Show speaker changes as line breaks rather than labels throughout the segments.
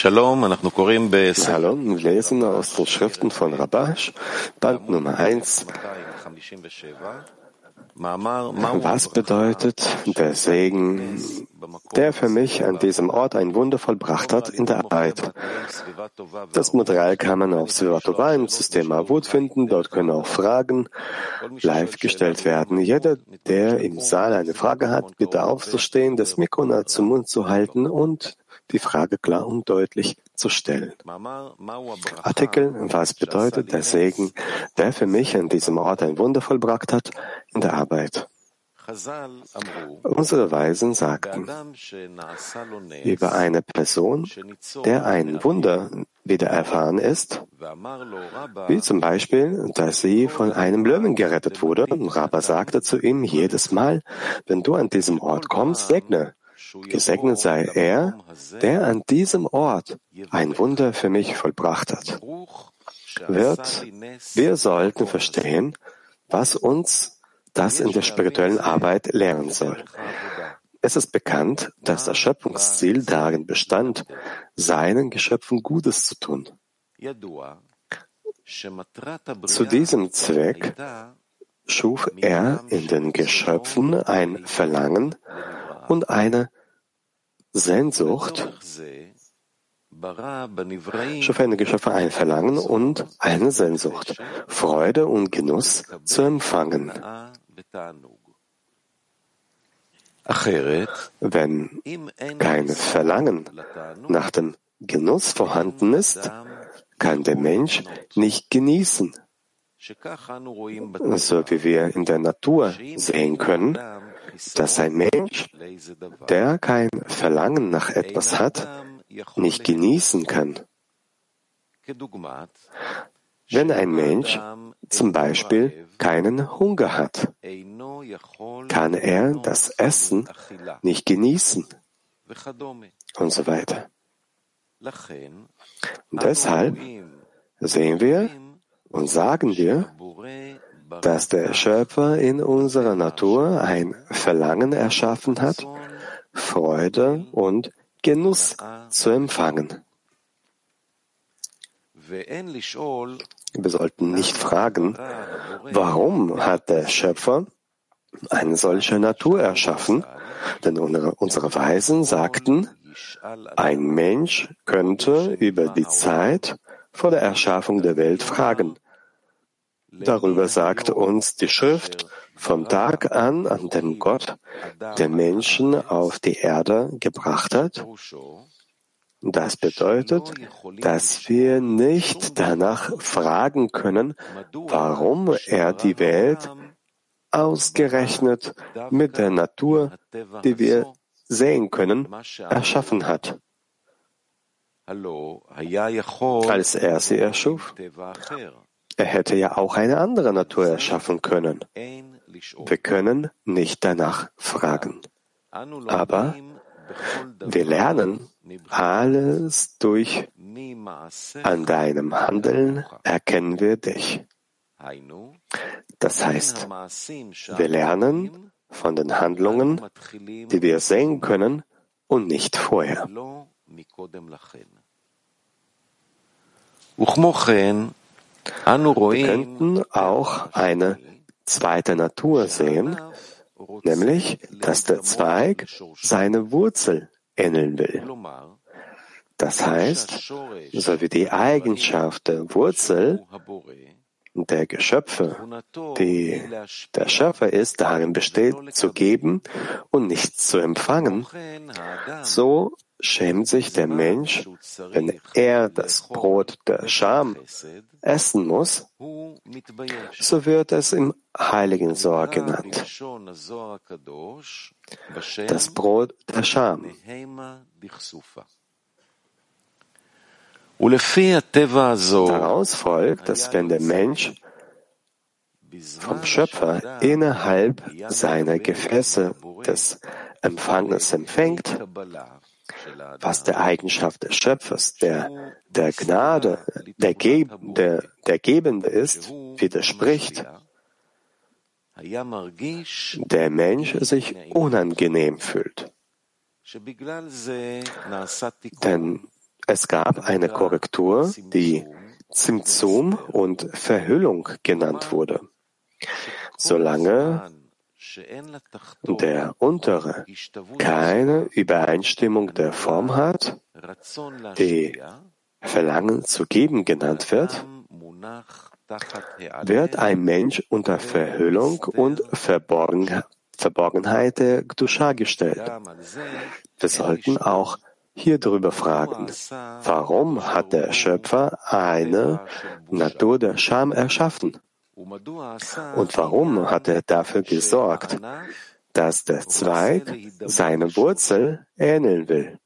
Hallo, wir lesen aus den Schriften von Rabash, Band Nummer 1. Was bedeutet der Segen, der für mich an diesem Ort ein Wunder vollbracht hat in der Arbeit? Das Material kann man auf Svivatova im System Avut finden. Dort können auch Fragen live gestellt werden. Jeder, der im Saal eine Frage hat, bitte aufzustehen, das Mikro zum Mund zu halten und die Frage klar und deutlich zu stellen. Artikel, was bedeutet der Segen, der für mich an diesem Ort ein Wunder vollbracht hat in der Arbeit? Unsere Weisen sagten über eine Person, der ein Wunder wieder erfahren ist, wie zum Beispiel, dass sie von einem Löwen gerettet wurde. Rabba sagte zu ihm jedes Mal, wenn du an diesem Ort kommst, segne. Gesegnet sei er, der an diesem Ort ein Wunder für mich vollbracht hat. Wird, wir sollten verstehen, was uns das in der spirituellen Arbeit lehren soll. Es ist bekannt, dass das Schöpfungsziel darin bestand, seinen Geschöpfen Gutes zu tun. Zu diesem Zweck schuf er in den Geschöpfen ein Verlangen und eine Sehnsucht, schuf eine Geschöpfe ein Verlangen und eine Sehnsucht, Freude und Genuss zu empfangen. Wenn kein Verlangen nach dem Genuss vorhanden ist, kann der Mensch nicht genießen. So wie wir in der Natur sehen können, dass ein Mensch, der kein Verlangen nach etwas hat, nicht genießen kann. Wenn ein Mensch zum Beispiel keinen Hunger hat, kann er das Essen nicht genießen und so weiter. Deshalb sehen wir und sagen wir, dass der Schöpfer in unserer Natur ein Verlangen erschaffen hat, Freude und Genuss zu empfangen. Wir sollten nicht fragen, warum hat der Schöpfer eine solche Natur erschaffen? Denn unsere Weisen sagten, ein Mensch könnte über die Zeit vor der Erschaffung der Welt fragen, Darüber sagt uns die Schrift vom Tag an, an dem Gott den Menschen auf die Erde gebracht hat. Das bedeutet, dass wir nicht danach fragen können, warum er die Welt ausgerechnet mit der Natur, die wir sehen können, erschaffen hat. Als er sie erschuf. Er hätte ja auch eine andere Natur erschaffen können. Wir können nicht danach fragen. Aber wir lernen alles durch an deinem Handeln erkennen wir dich. Das heißt, wir lernen von den Handlungen, die wir sehen können und nicht vorher. Wir könnten auch eine zweite Natur sehen, nämlich, dass der Zweig seine Wurzel ähneln will. Das heißt, so wie die Eigenschaft der Wurzel der Geschöpfe, die der Schöpfer ist, darin besteht, zu geben und nichts zu empfangen, so schämt sich der Mensch, wenn er das Brot der Scham essen muss, so wird es im heiligen Sohr genannt. Das Brot der Scham. Daraus folgt, dass wenn der Mensch vom Schöpfer innerhalb seiner Gefäße des Empfanges empfängt, was der Eigenschaft des Schöpfers, der, der Gnade, der, Ge der, der Gebende ist, widerspricht, der Mensch sich unangenehm fühlt. Denn Es gab eine Korrektur, die Zimzum und Verhüllung genannt wurde. Solange der untere keine Übereinstimmung der Form hat, die Verlangen zu geben genannt wird, wird ein Mensch unter Verhüllung und Verborgen, Verborgenheit der Gdusha gestellt. Wir sollten auch hier darüber fragen, warum hat der Schöpfer eine Natur der Scham erschaffen? Und warum hat er dafür gesorgt, dass der Zweig seine Wurzel ähneln will?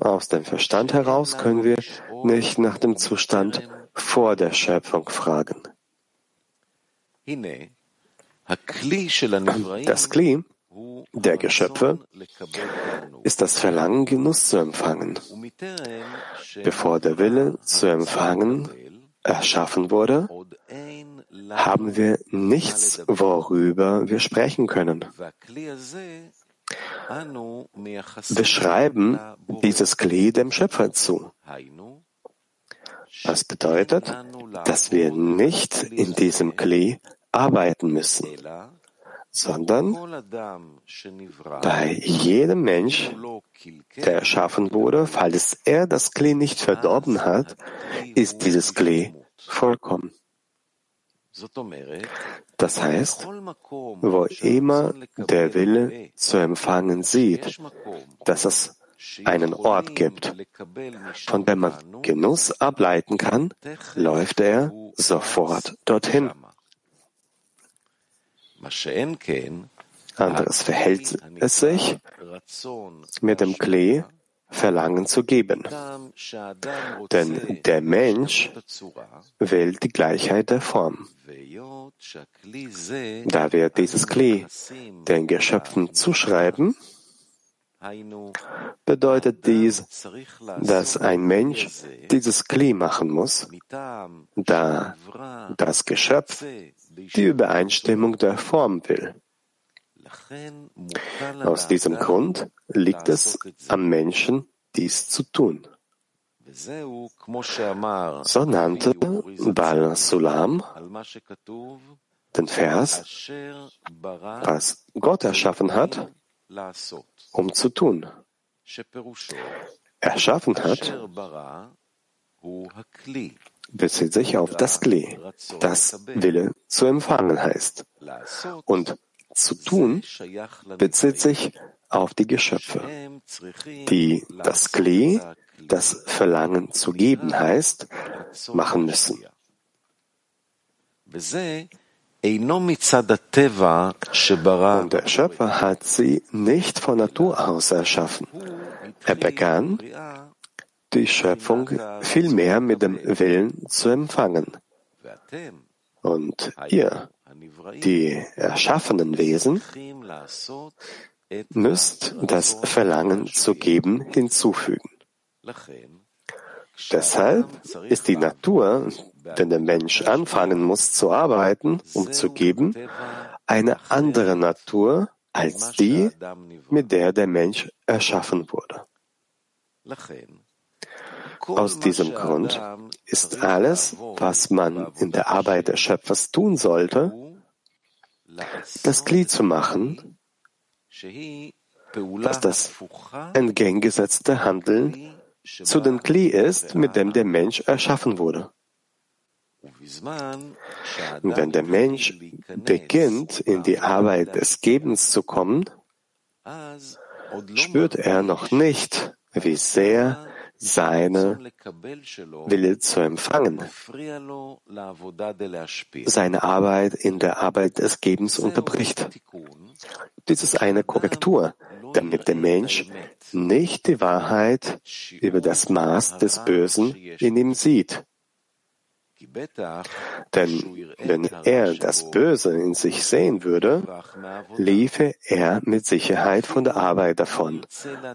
Aus dem Verstand heraus können wir nicht nach dem Zustand vor der Schöpfung fragen. Das Kli der Geschöpfe ist das Verlangen, Genuss zu empfangen. Bevor der Wille zu empfangen erschaffen wurde, haben wir nichts, worüber wir sprechen können. Wir schreiben dieses Glied dem Schöpfer zu. Das bedeutet, dass wir nicht in diesem Kli arbeiten müssen, sondern bei jedem Mensch, der erschaffen wurde, falls er das Kli nicht verdorben hat, ist dieses Kli vollkommen. Das heißt, wo immer der Wille zu empfangen sieht, dass es einen Ort gibt, von dem man Genuss ableiten kann, läuft er sofort dorthin. Anderes verhält es sich mit dem Klee Verlangen zu geben. Denn der Mensch will die Gleichheit der Form. Da wir dieses Klee den Geschöpfen zuschreiben, bedeutet dies, dass ein Mensch dieses Kli machen muss, da das Geschöpf die Übereinstimmung der Form will. Aus diesem Grund liegt es am Menschen, dies zu tun. So nannte Bal Sulam den Vers, was Gott erschaffen hat, um zu tun. Erschaffen hat, bezieht sich auf das Kli, das Wille zu empfangen heißt. Und zu tun bezieht sich auf die Geschöpfe, die das Kli, das Verlangen zu geben heißt, machen müssen. Und der Schöpfer hat sie nicht von Natur aus erschaffen. Er begann, die Schöpfung vielmehr mit dem Willen zu empfangen. Und ihr, die erschaffenen Wesen, müsst das Verlangen zu geben hinzufügen. Deshalb ist die Natur wenn der Mensch anfangen muss zu arbeiten, um zu geben, eine andere Natur als die, mit der der Mensch erschaffen wurde. Aus diesem Grund ist alles, was man in der Arbeit des Schöpfers tun sollte, das Glied zu machen, was das entgegengesetzte Handeln zu dem Kli ist, mit dem der Mensch erschaffen wurde. Wenn der Mensch beginnt, in die Arbeit des Gebens zu kommen, spürt er noch nicht, wie sehr seine Wille zu empfangen, seine Arbeit in der Arbeit des Gebens unterbricht. Dies ist eine Korrektur, damit der Mensch nicht die Wahrheit über das Maß des Bösen in ihm sieht, denn wenn er das Böse in sich sehen würde, liefe er mit Sicherheit von der Arbeit davon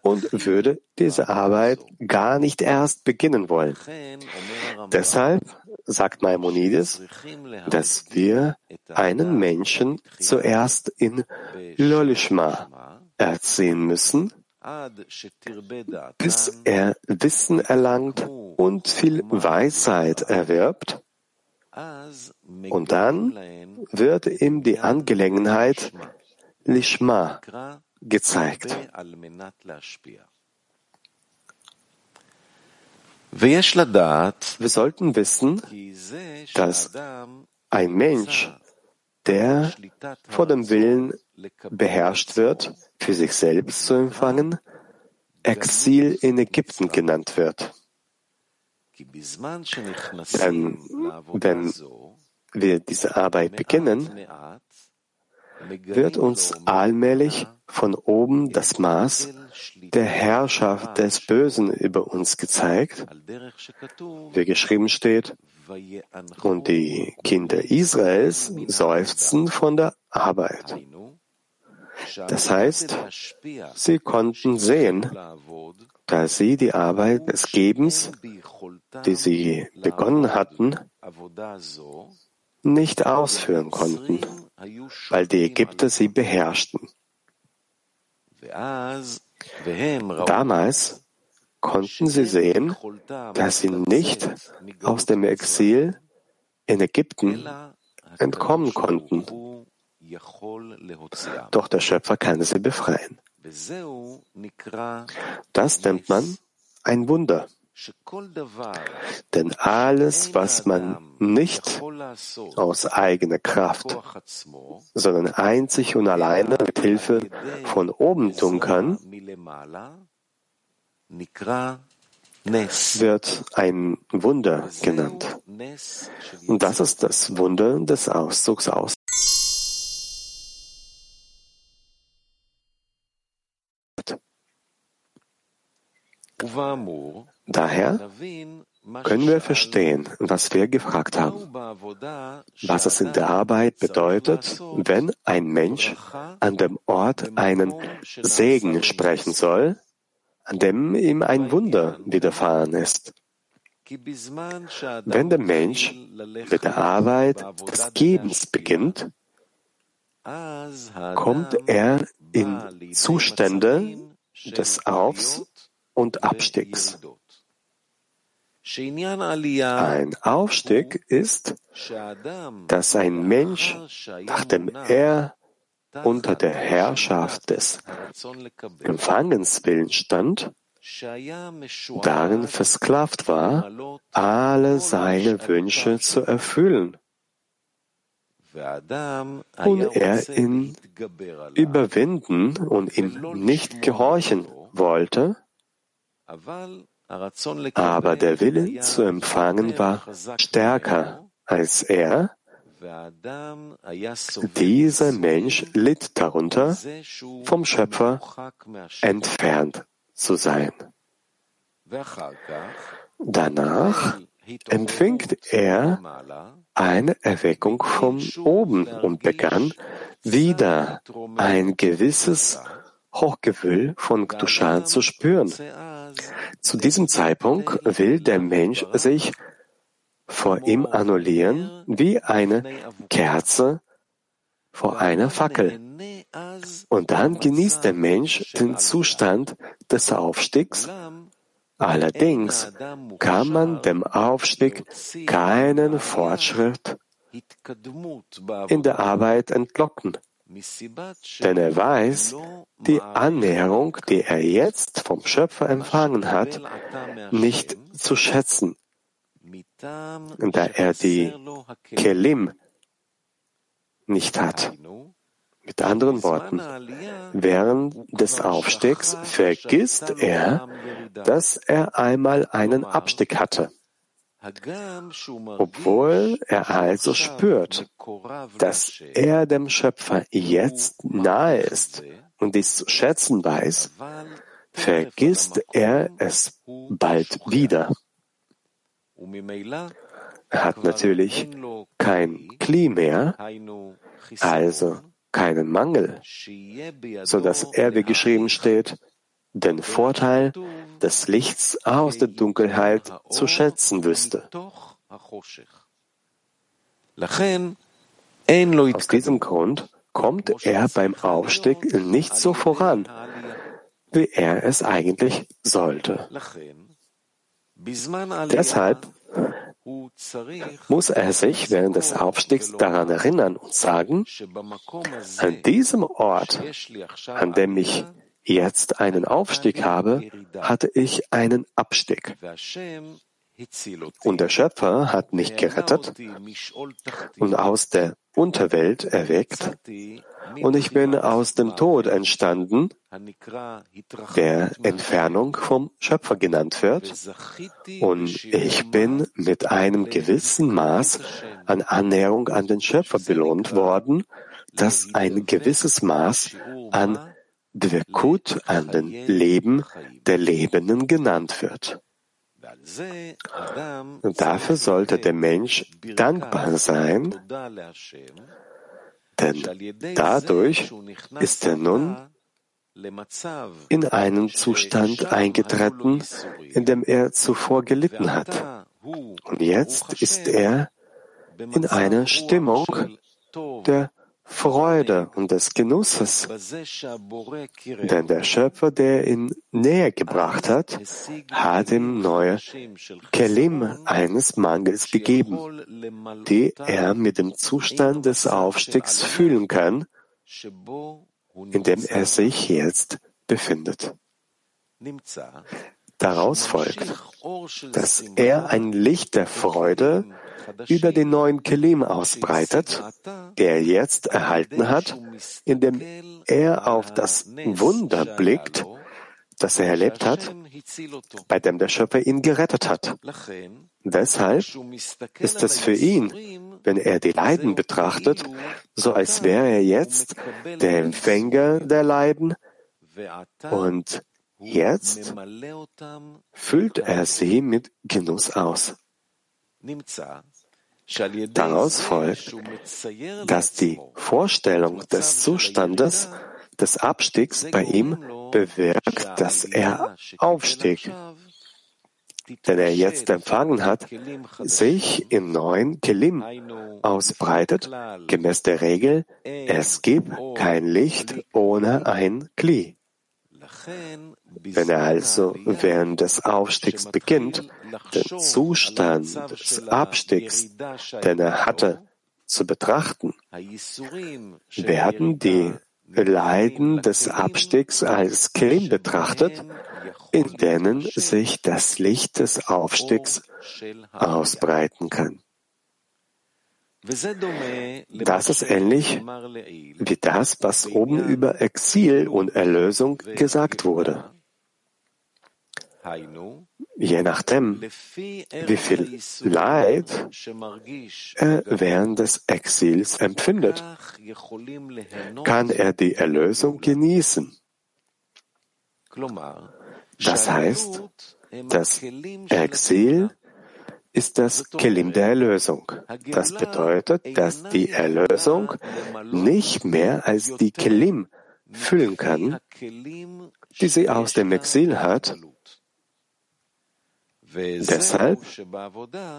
und würde diese Arbeit gar nicht erst beginnen wollen. Deshalb sagt Maimonides, dass wir einen Menschen zuerst in Lolishma erziehen müssen, bis er Wissen erlangt und viel Weisheit erwirbt, und dann wird ihm die Angelegenheit Lishma gezeigt. Wir sollten wissen, dass ein Mensch, der vor dem Willen beherrscht wird, für sich selbst zu empfangen, Exil in Ägypten genannt wird. Denn wenn wir diese Arbeit beginnen, wird uns allmählich von oben das Maß der Herrschaft des Bösen über uns gezeigt, wie geschrieben steht, und die Kinder Israels seufzen von der Arbeit. Das heißt, sie konnten sehen, dass sie die Arbeit des Gebens, die sie begonnen hatten, nicht ausführen konnten, weil die Ägypter sie beherrschten. Damals konnten sie sehen, dass sie nicht aus dem Exil in Ägypten entkommen konnten. Doch der Schöpfer kann sie befreien. Das nennt man ein Wunder. Denn alles, was man nicht aus eigener Kraft, sondern einzig und alleine mit Hilfe von oben tun kann, wird ein Wunder genannt. Und das ist das Wunder des Auszugs aus. Daher können wir verstehen, was wir gefragt haben, was es in der Arbeit bedeutet, wenn ein Mensch an dem Ort einen Segen sprechen soll, an dem ihm ein Wunder widerfahren ist. Wenn der Mensch mit der Arbeit des Gebens beginnt, kommt er in Zustände des Aufs und Abstiegs. Ein Aufstieg ist, dass ein Mensch, nachdem er unter der Herrschaft des Empfangenswillens stand, darin versklavt war, alle seine Wünsche zu erfüllen. Und er ihn überwinden und ihm nicht gehorchen wollte, aber der Wille zu empfangen war stärker als er. Dieser Mensch litt darunter, vom Schöpfer entfernt zu sein. Danach empfängt er eine Erweckung von oben und begann wieder ein gewisses Hochgewühl von Gdushan zu spüren. Zu diesem Zeitpunkt will der Mensch sich vor ihm annullieren wie eine Kerze vor einer Fackel. Und dann genießt der Mensch den Zustand des Aufstiegs. Allerdings kann man dem Aufstieg keinen Fortschritt in der Arbeit entlocken. Denn er weiß, die Annäherung, die er jetzt vom Schöpfer empfangen hat, nicht zu schätzen, da er die Kelim nicht hat. Mit anderen Worten, während des Aufstiegs vergisst er, dass er einmal einen Abstieg hatte. Obwohl er also spürt, dass er dem Schöpfer jetzt nahe ist und dies zu schätzen weiß, vergisst er es bald wieder. Er hat natürlich kein Kli mehr, also keinen Mangel, so dass er, wie geschrieben steht, den Vorteil des Lichts aus der Dunkelheit zu schätzen wüsste. Aus diesem Grund kommt er beim Aufstieg nicht so voran, wie er es eigentlich sollte. Deshalb muss er sich während des Aufstiegs daran erinnern und sagen, an diesem Ort, an dem ich jetzt einen Aufstieg habe, hatte ich einen Abstieg. Und der Schöpfer hat mich gerettet und aus der Unterwelt erweckt und ich bin aus dem Tod entstanden, der Entfernung vom Schöpfer genannt wird, und ich bin mit einem gewissen Maß an Annäherung an den Schöpfer belohnt worden, das ein gewisses Maß an Dvekut, an den Leben der Lebenden genannt wird. Dafür sollte der Mensch dankbar sein, denn dadurch ist er nun in einen Zustand eingetreten, in dem er zuvor gelitten hat. Und jetzt ist er in einer Stimmung der Freude und des Genusses. Denn der Schöpfer, der ihn näher gebracht hat, hat ihm neue Kelim eines Mangels gegeben, die er mit dem Zustand des Aufstiegs fühlen kann, in dem er sich jetzt befindet. Daraus folgt, dass er ein Licht der Freude über den neuen Kelim ausbreitet, der er jetzt erhalten hat, indem er auf das Wunder blickt, das er erlebt hat, bei dem der Schöpfer ihn gerettet hat. Deshalb ist es für ihn, wenn er die Leiden betrachtet, so als wäre er jetzt der Empfänger der Leiden und jetzt füllt er sie mit Genuss aus. Daraus folgt, dass die Vorstellung des Zustandes des Abstiegs bei ihm bewirkt, dass er aufstieg, den er jetzt empfangen hat, sich im neuen Kelim ausbreitet, gemäß der Regel, es gibt kein Licht ohne ein Kli. Wenn er also während des Aufstiegs beginnt, den Zustand des Abstiegs, den er hatte, zu betrachten, werden die Leiden des Abstiegs als Krim betrachtet, in denen sich das Licht des Aufstiegs ausbreiten kann. Das ist ähnlich wie das, was oben über Exil und Erlösung gesagt wurde. Je nachdem, wie viel Leid er während des Exils empfindet, kann er die Erlösung genießen. Das heißt, das Exil ist das Kelim der Erlösung. Das bedeutet, dass die Erlösung nicht mehr als die Kelim füllen kann, die sie aus dem Exil hat. Deshalb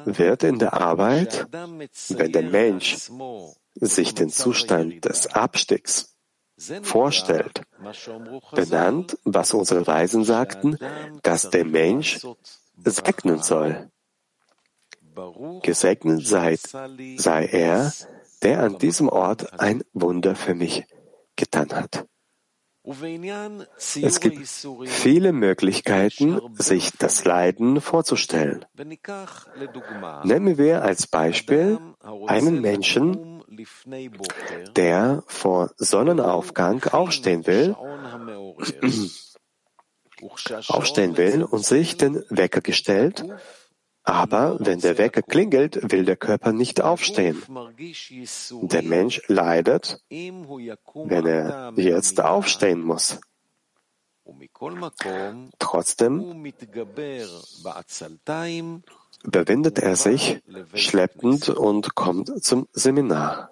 wird in der Arbeit, wenn der Mensch sich den Zustand des Abstiegs vorstellt, benannt, was unsere Weisen sagten, dass der Mensch segnen soll. Gesegnet sei, sei er, der an diesem Ort ein Wunder für mich getan hat. Es gibt viele Möglichkeiten, sich das Leiden vorzustellen. Nehmen wir als Beispiel einen Menschen, der vor Sonnenaufgang aufstehen will, aufstehen will und sich den Wecker gestellt aber wenn der Wecker klingelt, will der Körper nicht aufstehen. Der Mensch leidet, wenn er jetzt aufstehen muss. Trotzdem bewindet er sich schleppend und kommt zum Seminar.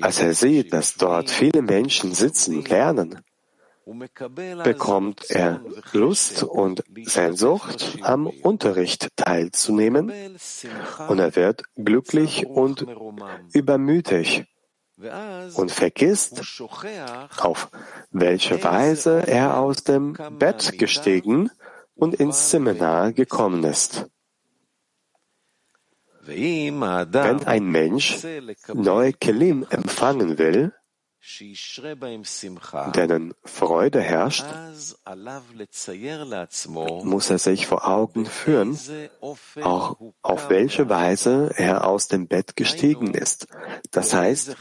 Als er sieht, dass dort viele Menschen sitzen und lernen, bekommt er Lust und Sehnsucht, am Unterricht teilzunehmen und er wird glücklich und übermütig und vergisst, auf welche Weise er aus dem Bett gestiegen und ins Seminar gekommen ist. Wenn ein Mensch neue Kelim empfangen will, denen Freude herrscht, muss er sich vor Augen führen, auch auf welche Weise er aus dem Bett gestiegen ist. Das heißt,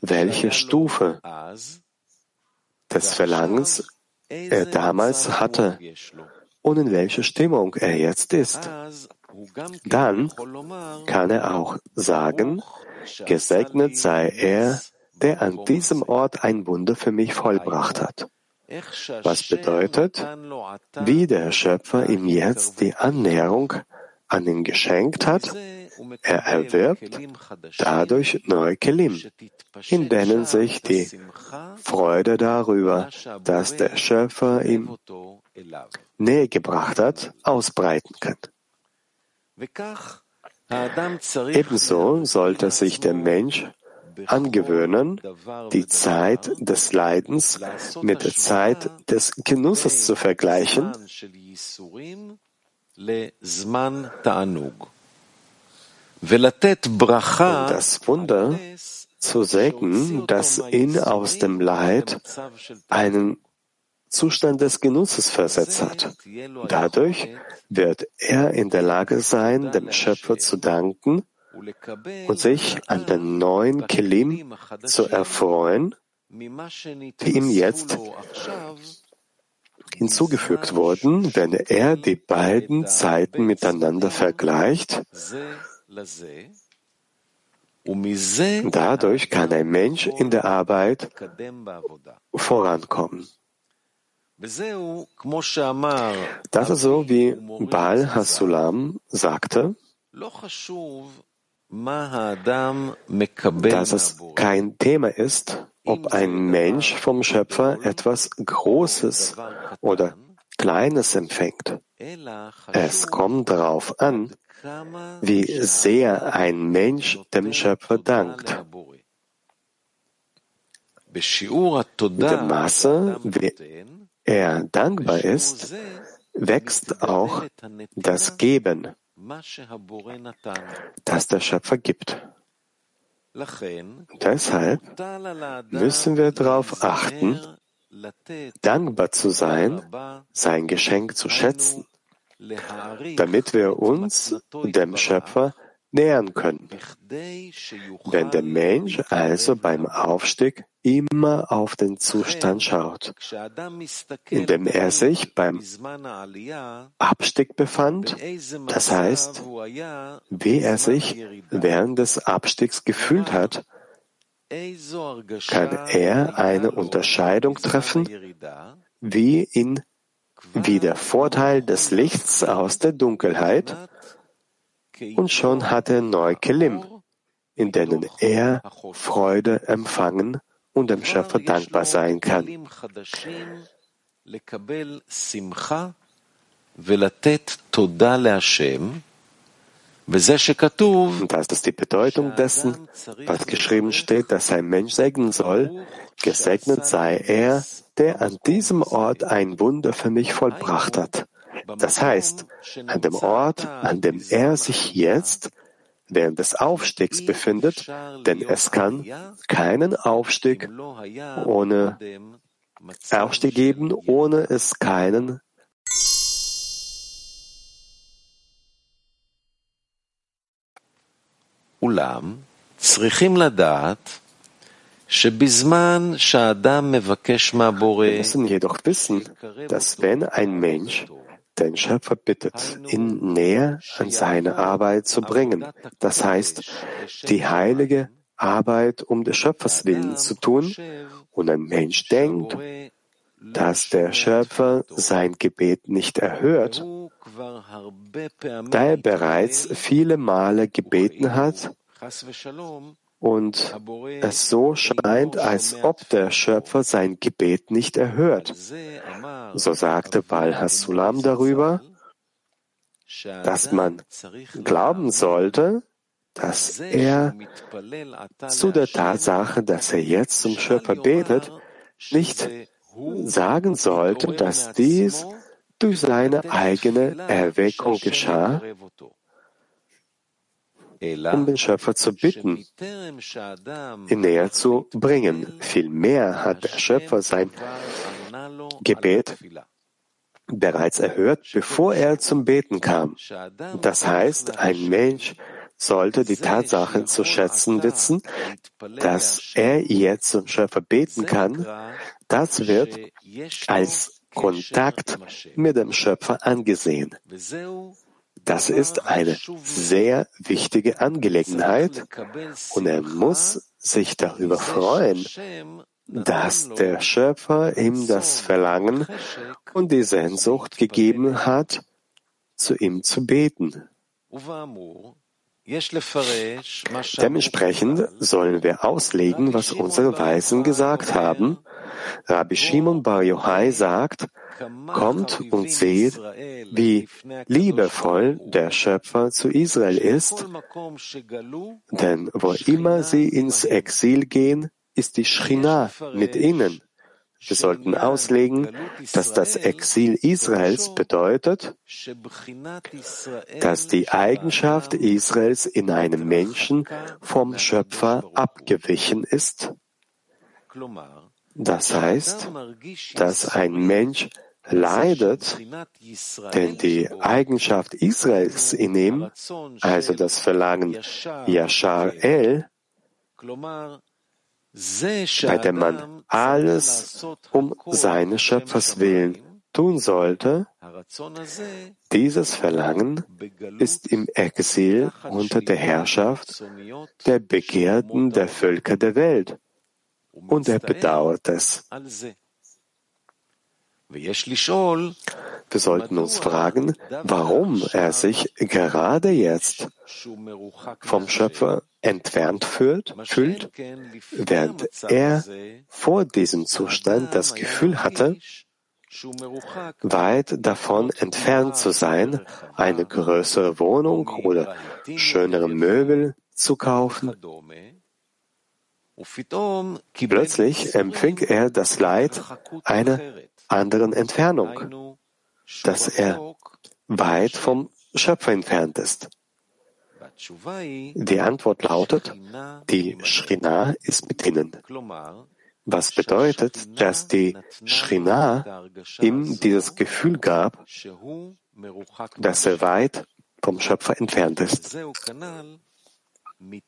welche Stufe des Verlangens er damals hatte und in welcher Stimmung er jetzt ist. Dann kann er auch sagen, gesegnet sei er, der an diesem Ort ein Wunder für mich vollbracht hat. Was bedeutet, wie der Schöpfer ihm jetzt die Annäherung an ihn geschenkt hat, er erwirbt dadurch neue Kelim, in denen sich die Freude darüber, dass der Schöpfer ihm Nähe gebracht hat, ausbreiten kann. Ebenso sollte sich der Mensch angewöhnen, die Zeit des Leidens mit der Zeit des Genusses zu vergleichen und das Wunder zu segnen, das ihn aus dem Leid einen Zustand des Genusses versetzt hat. Dadurch wird er in der Lage sein, dem Schöpfer zu danken und sich an den neuen Kelim zu erfreuen, die ihm jetzt hinzugefügt wurden, wenn er die beiden Zeiten miteinander vergleicht. Dadurch kann ein Mensch in der Arbeit vorankommen. Das ist so, wie Baal Hasulam sagte, dass es kein Thema ist, ob ein Mensch vom Schöpfer etwas Großes oder Kleines empfängt. Es kommt darauf an, wie sehr ein Mensch dem Schöpfer dankt. In dem Maße, wie er dankbar ist, wächst auch das Geben das der Schöpfer gibt. Deshalb müssen wir darauf achten, dankbar zu sein, sein Geschenk zu schätzen, damit wir uns dem Schöpfer nähern können. Wenn der Mensch also beim Aufstieg immer auf den Zustand schaut, in dem er sich beim Abstieg befand, das heißt, wie er sich während des Abstiegs gefühlt hat, kann er eine Unterscheidung treffen, wie in wie der Vorteil des Lichts aus der Dunkelheit und schon hat er neue Kelim, in denen er Freude empfangen und dem Schöpfer dankbar sein kann. Und das ist die Bedeutung dessen, was geschrieben steht, dass ein Mensch segnen soll. Gesegnet sei er, der an diesem Ort ein Wunder für mich vollbracht hat. Das heißt, an dem Ort, an dem er sich jetzt während des Aufstiegs befindet, denn es kann keinen Aufstieg ohne Aufstieg geben, ohne es keinen
אולם צריכים לדעת שבזמן שהאדם מבקש מהבורא,
Wir müssen jedoch wissen, dass wenn ein Mensch den Schöpfer bittet, ihn näher an seine Arbeit zu bringen. Das heißt, die heilige Arbeit um des Schöpfers willen zu tun. Und ein Mensch denkt, dass der Schöpfer sein Gebet nicht erhört, da er bereits viele Male gebeten hat und es so scheint, als ob der Schöpfer sein Gebet nicht erhört. So sagte Baal Hasulam darüber, dass man glauben sollte, dass er zu der Tatsache, dass er jetzt zum Schöpfer betet, nicht sagen sollte, dass dies durch seine eigene Erweckung geschah, um den Schöpfer zu bitten, ihn näher zu bringen. Vielmehr hat der Schöpfer sein Gebet bereits erhört, bevor er zum Beten kam. Das heißt, ein Mensch sollte die Tatsache zu schätzen wissen, dass er jetzt zum Schöpfer beten kann, das wird als Kontakt mit dem Schöpfer angesehen. Das ist eine sehr wichtige Angelegenheit und er muss sich darüber freuen, dass der Schöpfer ihm das Verlangen und die Sehnsucht gegeben hat, zu ihm zu beten. Dementsprechend sollen wir auslegen, was unsere Weisen gesagt haben. Rabbi Shimon Bar Yochai sagt, kommt und seht, wie liebevoll der Schöpfer zu Israel ist, denn wo immer sie ins Exil gehen, ist die Schrina mit ihnen. Wir sollten auslegen, dass das Exil Israels bedeutet, dass die Eigenschaft Israels in einem Menschen vom Schöpfer abgewichen ist. Das heißt, dass ein Mensch leidet, denn die Eigenschaft Israels in ihm, also das Verlangen Yashar El, bei dem man alles um seines Schöpfers willen tun sollte, dieses Verlangen ist im Exil unter der Herrschaft der Begehrten der Völker der Welt und er bedauert es. Wir sollten uns fragen, warum er sich gerade jetzt vom Schöpfer entfernt fühlt, fühlt, während er vor diesem Zustand das Gefühl hatte, weit davon entfernt zu sein, eine größere Wohnung oder schönere Möbel zu kaufen. Plötzlich empfing er das Leid einer anderen Entfernung, dass er weit vom Schöpfer entfernt ist. Die Antwort lautet, die Shrina ist mit ihnen. Was bedeutet, dass die Shrina ihm dieses Gefühl gab, dass er weit vom Schöpfer entfernt ist.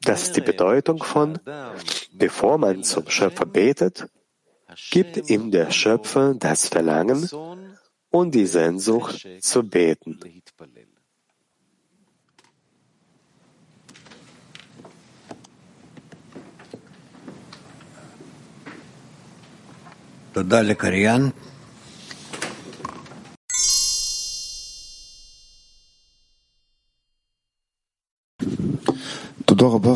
Das ist die Bedeutung von, bevor man zum Schöpfer betet, gibt ihm der Schöpfer das Verlangen und die Sehnsucht zu beten.
תודה לקריין.
תודה רבה.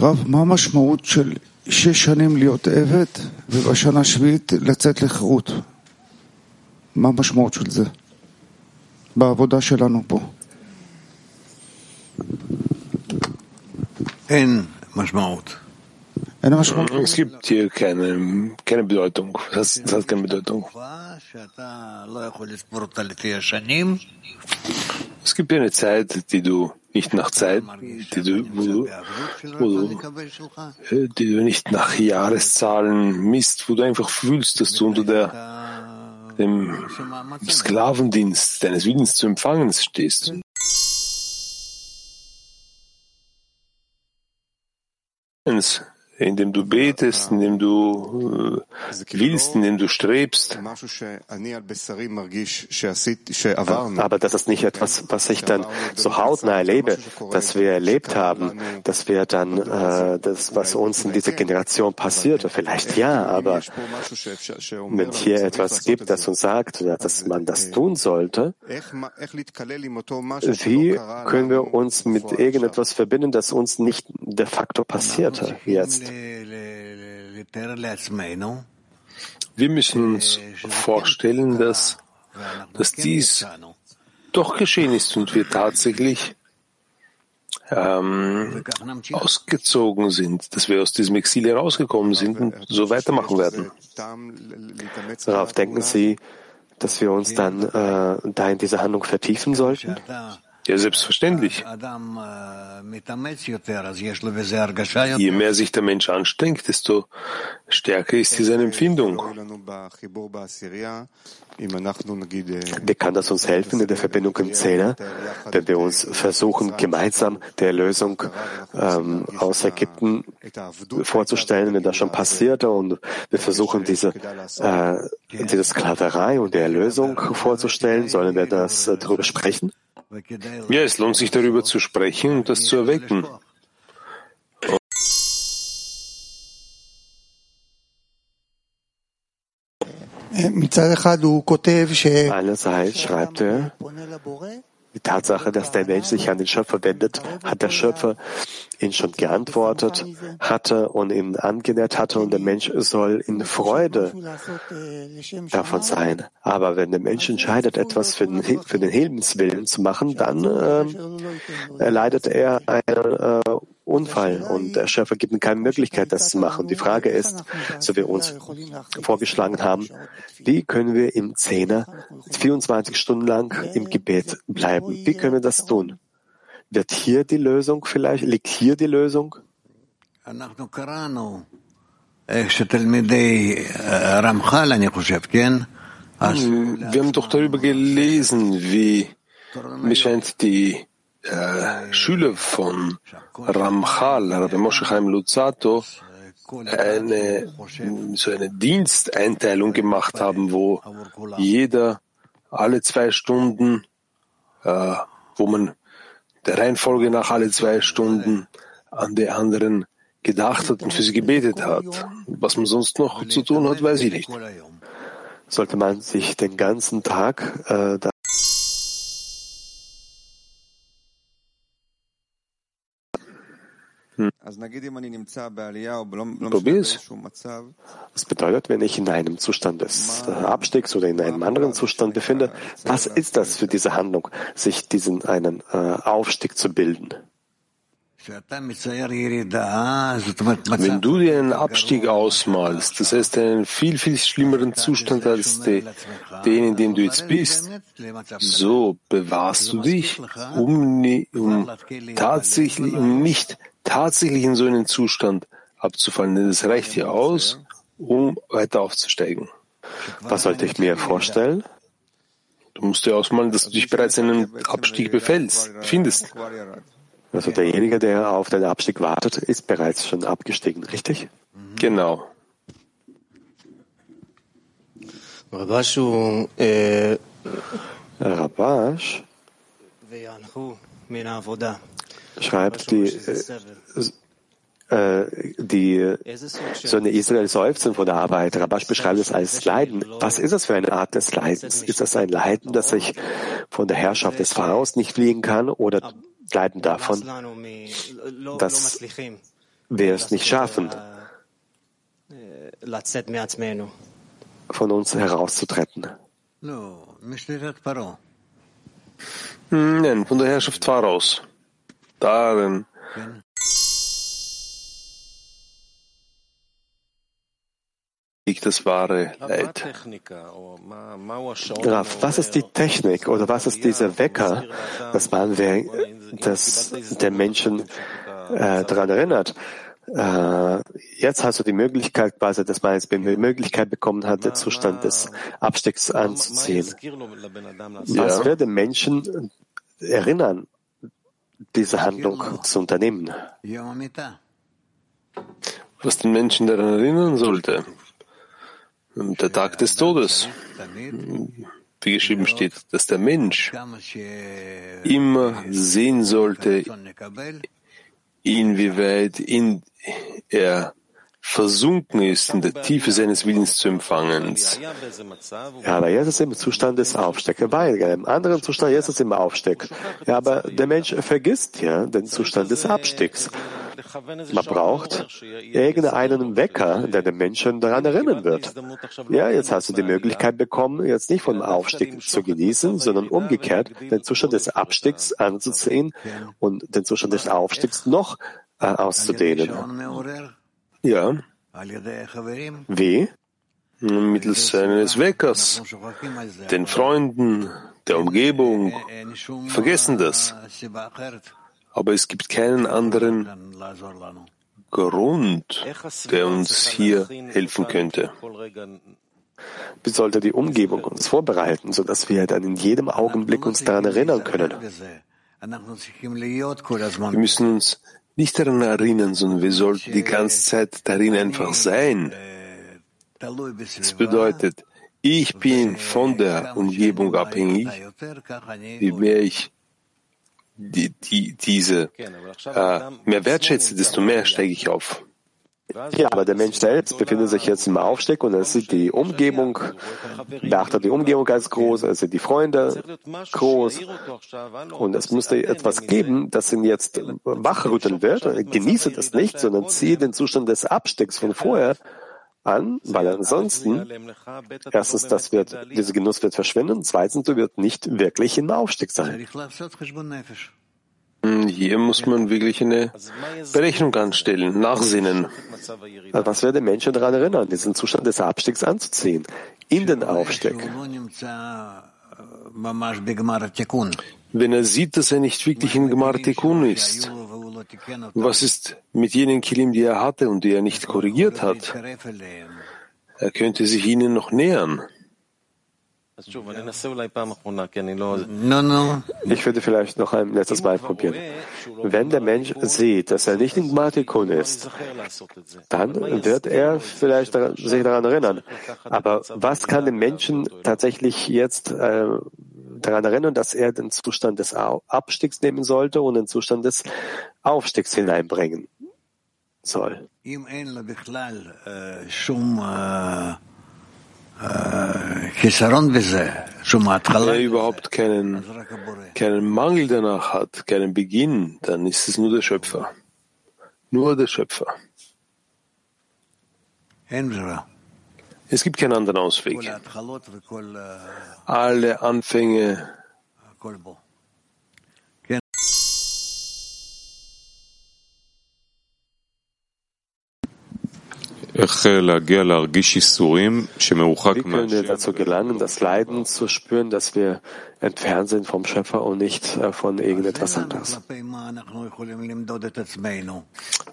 רב, מה המשמעות של שש שנים להיות עבד ובשנה השביעית לצאת לחירות? מה המשמעות של זה בעבודה שלנו פה?
אין משמעות.
Es gibt hier keine, keine Bedeutung. Das, das hat keine Bedeutung. Es gibt hier eine Zeit, die du nicht nach Zeit, die du, du, du, die du nicht nach Jahreszahlen misst, wo du einfach fühlst, dass du unter der, dem Sklavendienst deines Willens zu empfangen stehst. Indem du betest, indem du äh, willst, indem du strebst.
Aber das ist nicht etwas, was ich dann so hautnah erlebe, dass wir erlebt haben, dass wir dann äh, das, was uns in dieser Generation passiert, vielleicht ja, aber wenn hier etwas gibt, das uns sagt, dass man das tun sollte, wie können wir uns mit irgendetwas verbinden, das uns nicht de facto passierte jetzt?
Wir müssen uns vorstellen, dass, dass dies doch geschehen ist und wir tatsächlich ähm, ausgezogen sind, dass wir aus diesem Exil herausgekommen sind und so weitermachen werden.
Darauf denken Sie, dass wir uns dann äh, da in dieser Handlung vertiefen sollten?
Ja, selbstverständlich. Je mehr sich der Mensch anstrengt, desto stärker ist diese Empfindung.
Wie kann das uns helfen in der Verbindung im Zehner, wenn wir uns versuchen, gemeinsam der Erlösung ähm, aus Ägypten vorzustellen, wenn das schon passierte, und wir versuchen, diese, äh, diese Sklaverei und die Erlösung vorzustellen, sollen wir das äh, darüber sprechen?
Ja, es lohnt sich darüber zu sprechen und das zu erwecken.
Einerseits schreibt er, die Tatsache, dass der Mensch sich an den Schöpfer wendet, hat der Schöpfer ihn schon geantwortet hatte und ihn angenährt hatte und der Mensch soll in Freude davon sein. Aber wenn der Mensch entscheidet, etwas für den, für den Himmelswillen zu machen, dann äh, erleidet er eine äh, Unfall und der Schöpfer gibt ihm keine Möglichkeit, das zu machen. Die Frage ist, so wie wir uns vorgeschlagen haben, wie können wir im Zehner 24 Stunden lang im Gebet bleiben? Wie können wir das tun? Wird hier die Lösung vielleicht? Liegt hier die Lösung?
Wir haben doch darüber gelesen, wie mir scheint die äh, Schüler von Ramchal, Rabbi Moshe Chaim Luzzatto, eine, so eine Diensteinteilung gemacht haben, wo jeder alle zwei Stunden, äh, wo man der Reihenfolge nach alle zwei Stunden an die anderen gedacht hat und für sie gebetet hat. Was man sonst noch zu tun hat, weiß ich nicht.
Sollte man sich den ganzen Tag äh,
Probier's.
Was bedeutet, wenn ich in einem Zustand des äh, Abstiegs oder in einem anderen Zustand befinde? Was ist das für diese Handlung, sich diesen einen äh, Aufstieg zu bilden?
Wenn du dir einen Abstieg ausmalst, das heißt einen viel, viel schlimmeren Zustand als de, den, in dem du jetzt bist, so bewahrst du dich, um, um tatsächlich, um nicht tatsächlich in so einen Zustand abzufallen. Denn es reicht hier aus, um weiter aufzusteigen.
Was sollte ich mir vorstellen?
Du musst dir ausmalen, dass du dich bereits in einem Abstieg befällst, findest.
Also derjenige, der auf den Abstieg wartet, ist bereits schon abgestiegen, richtig?
Genau.
Rabash schreibt, die, äh, die Söhne Israel seufzen vor der Arbeit. Rabash beschreibt es als Leiden. Was ist das für eine Art des Leidens? Ist das ein Leiden, dass ich von der Herrschaft des Pharaos nicht fliehen kann oder Leiden davon, dass wir es nicht schaffen, von uns herauszutreten?
Nein, von der Herrschaft Pharaos darin liegt das wahre Leid.
Raf, was ist die Technik oder was ist dieser Wecker, dass man dass der Menschen äh, daran erinnert? Äh, jetzt hast du die Möglichkeit, quasi, dass man jetzt die Möglichkeit bekommen hat, den Zustand des Abstiegs anzuziehen. Was ja. wird den Menschen erinnern, diese Handlung zu unternehmen.
Was den Menschen daran erinnern sollte, der Tag des Todes, wie geschrieben steht, dass der Mensch immer sehen sollte, inwieweit in er versunken ist in der Tiefe seines Willens zu empfangen.
Ja, aber jetzt ist er im Zustand des war in einem anderen Zustand, jetzt ist er im Aufstieg. Ja, aber der Mensch vergisst ja den Zustand des Abstiegs. Man braucht irgendeinen Wecker, der den Menschen daran erinnern wird. Ja, jetzt hast du die Möglichkeit bekommen, jetzt nicht vom Aufstieg zu genießen, sondern umgekehrt den Zustand des Abstiegs anzuziehen und den Zustand des Aufstiegs noch äh, auszudehnen.
Ja.
Wie?
Mittels eines Weckers, den Freunden, der Umgebung. Vergessen das. Aber es gibt keinen anderen Grund, der uns hier helfen könnte.
Wie sollte die Umgebung uns vorbereiten, sodass wir dann in jedem Augenblick uns daran erinnern können?
Wir müssen uns nicht daran erinnern, sondern wir sollten die ganze Zeit darin einfach sein. Das bedeutet, ich bin von der Umgebung abhängig. Je mehr ich die, die, diese äh, mehr wertschätze, desto mehr steige ich auf.
Ja, aber der Mensch selbst befindet sich jetzt im Aufstieg und er sieht die Umgebung, beachtet die Umgebung als groß, er sieht die Freunde groß und es müsste etwas geben, das ihn jetzt wachrütteln wird. Genieße das nicht, sondern ziehe den Zustand des Abstiegs von vorher an, weil ansonsten erstens, das wird, dieser Genuss wird verschwinden, zweitens, du wirst nicht wirklich im Aufstieg sein.
Hier muss man wirklich eine Berechnung anstellen, nachsinnen.
Also was wird den Menschen daran erinnern, diesen Zustand des Abstiegs anzuziehen, in den Aufstieg?
Wenn er sieht, dass er nicht wirklich in Gmartikun ist, was ist mit jenen Kilim, die er hatte und die er nicht korrigiert hat? Er könnte sich ihnen noch nähern.
Ich würde vielleicht noch ein letztes Mal probieren. Wenn der Mensch sieht, dass er nicht in Gmatikun ist, dann wird er vielleicht sich daran erinnern. Aber was kann den Menschen tatsächlich jetzt äh, daran erinnern, dass er den Zustand des Abstiegs nehmen sollte und den Zustand des Aufstiegs hineinbringen soll?
Wenn er überhaupt keinen, keinen Mangel danach hat, keinen Beginn, dann ist es nur der Schöpfer. Nur der Schöpfer. Es gibt keinen anderen Ausweg. Alle Anfänge
Wie können wir dazu gelangen, das Leiden zu spüren, dass wir entfernt sind vom Schöpfer und nicht äh, von irgendetwas anderes?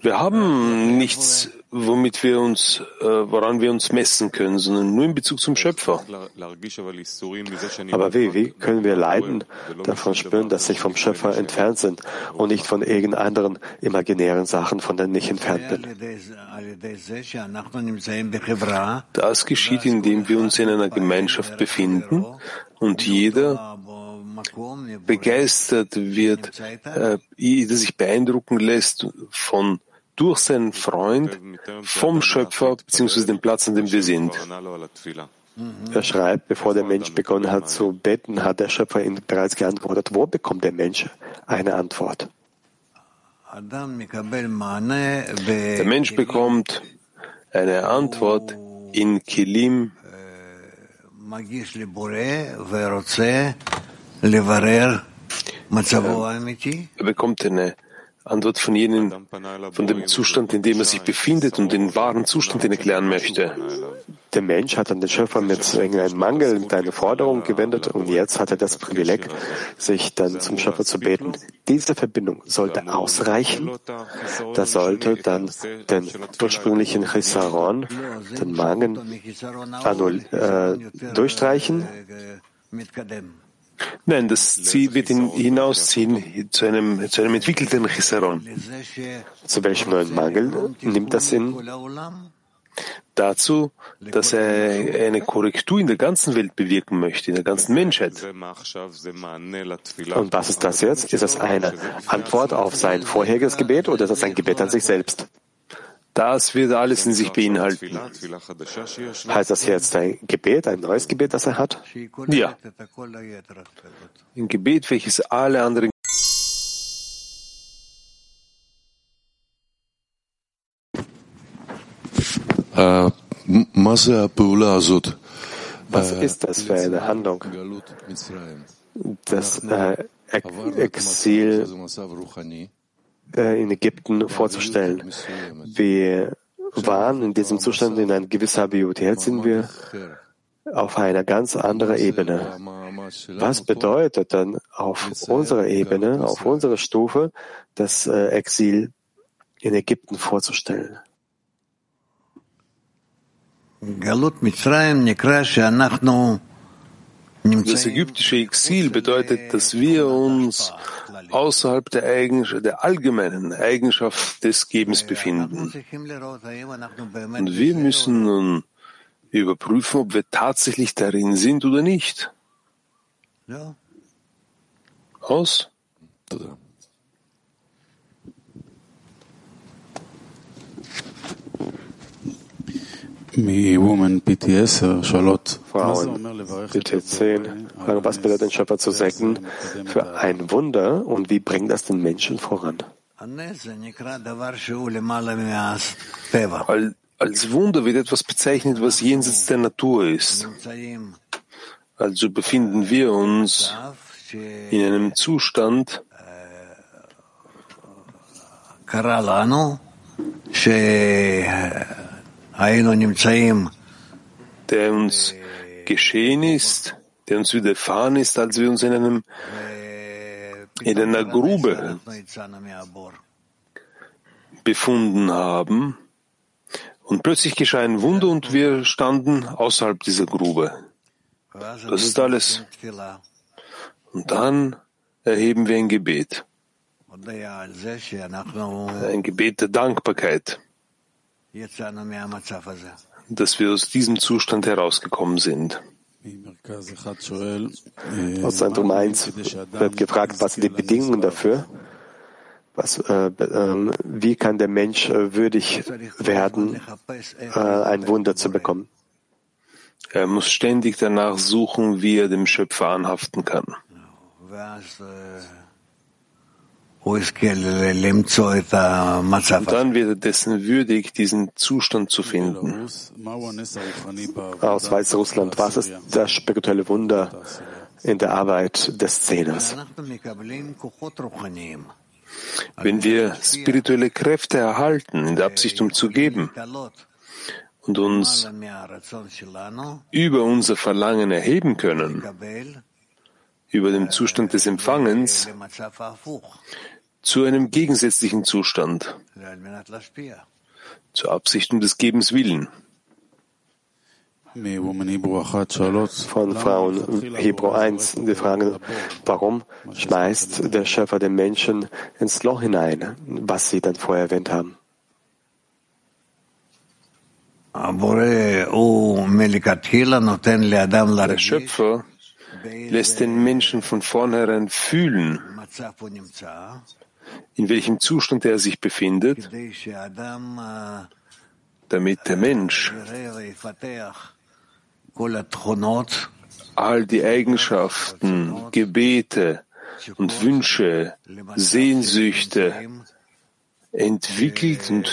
Wir haben nichts, womit wir uns, äh, woran wir uns messen können, sondern nur in Bezug zum Schöpfer.
Aber wie, wie können wir Leiden davon spüren, dass sich vom Schöpfer entfernt sind und nicht von irgendeinen imaginären Sachen, von denen ich entfernt bin?
Das geschieht, indem wir uns in einer Gemeinschaft befinden und jeder begeistert wird, äh, jeder sich beeindrucken lässt von durch seinen Freund vom Schöpfer bzw. dem Platz, an dem wir sind.
Er schreibt, bevor der Mensch begonnen hat zu beten, hat der Schöpfer ihn bereits geantwortet. Wo bekommt der Mensch eine Antwort?
Der Mensch bekommt eine Antwort in Kilim, er bekommt eine Antwort von jenen, von dem Zustand, in dem er sich befindet und den wahren Zustand, den er klären möchte.
Der Mensch hat an den Schöpfer mit irgendeinem Mangel, mit einer Forderung gewendet und jetzt hat er das Privileg, sich dann zum Schöpfer zu beten. Diese Verbindung sollte ausreichen. Das sollte dann den ursprünglichen Chisaron, den Mangel, äh, durchstreichen.
Nein, das Ziel wird ihn hinausziehen zu einem, zu einem entwickelten Chisaron.
Zu welchem neuen Mangel nimmt das ihn?
Dazu, dass er eine Korrektur in der ganzen Welt bewirken möchte, in der ganzen Menschheit.
Und was ist das jetzt? Ist das eine Antwort auf sein vorheriges Gebet oder ist das ein Gebet an sich selbst?
Das wird alles in sich beinhalten.
Heißt das jetzt ein Gebet, ein neues Gebet, das er hat?
Ja. Ein Gebet, welches alle anderen
Was ist das für eine Handlung? Das äh, Exil in Ägypten vorzustellen. Wir waren in diesem Zustand in einer gewissen Habiut. Jetzt sind wir auf einer ganz anderen Ebene. Was bedeutet dann auf unserer Ebene, auf unserer Stufe, das äh, Exil in Ägypten vorzustellen?
Das ägyptische Exil bedeutet, dass wir uns außerhalb der, Eigenschaft, der allgemeinen Eigenschaft des Gebens befinden. Und wir müssen nun überprüfen, ob wir tatsächlich darin sind oder nicht. Aus?
Frauen PT10 fragen, was bedeutet den Schöpfer zu segnen für ein Wunder und wie bringt das den Menschen voran?
Als Wunder wird etwas bezeichnet, was jenseits der Natur ist. Also befinden wir uns in einem Zustand, der uns geschehen ist, der uns widerfahren ist, als wir uns in einem in einer Grube befunden haben. Und plötzlich geschah ein Wunder und wir standen außerhalb dieser Grube. Das ist alles. Und dann erheben wir ein Gebet. Ein Gebet der Dankbarkeit dass wir aus diesem Zustand herausgekommen sind.
Aus Zentrum 1 wird gefragt, was sind die Bedingungen dafür? Was, äh, äh, wie kann der Mensch äh, würdig werden, äh, ein Wunder zu bekommen?
Er muss ständig danach suchen, wie er dem Schöpfer anhaften kann. Und dann wird er dessen würdig, diesen Zustand zu finden.
Aus Weißrussland, was ist das spirituelle Wunder in der Arbeit des Zehners?
Wenn wir spirituelle Kräfte erhalten, in der Absicht, um zu geben, und uns über unser Verlangen erheben können, über dem Zustand des Empfangens, zu einem gegensätzlichen Zustand, zur Absicht um des Gebens willen.
Von Frauen Hebräu 1, die fragen, warum schmeißt der Schöpfer den Menschen ins Loch hinein, was sie dann vorher erwähnt haben?
Der Schöpfer lässt den Menschen von vornherein fühlen, in welchem Zustand er sich befindet, damit der Mensch all die Eigenschaften, Gebete und Wünsche, Sehnsüchte entwickelt und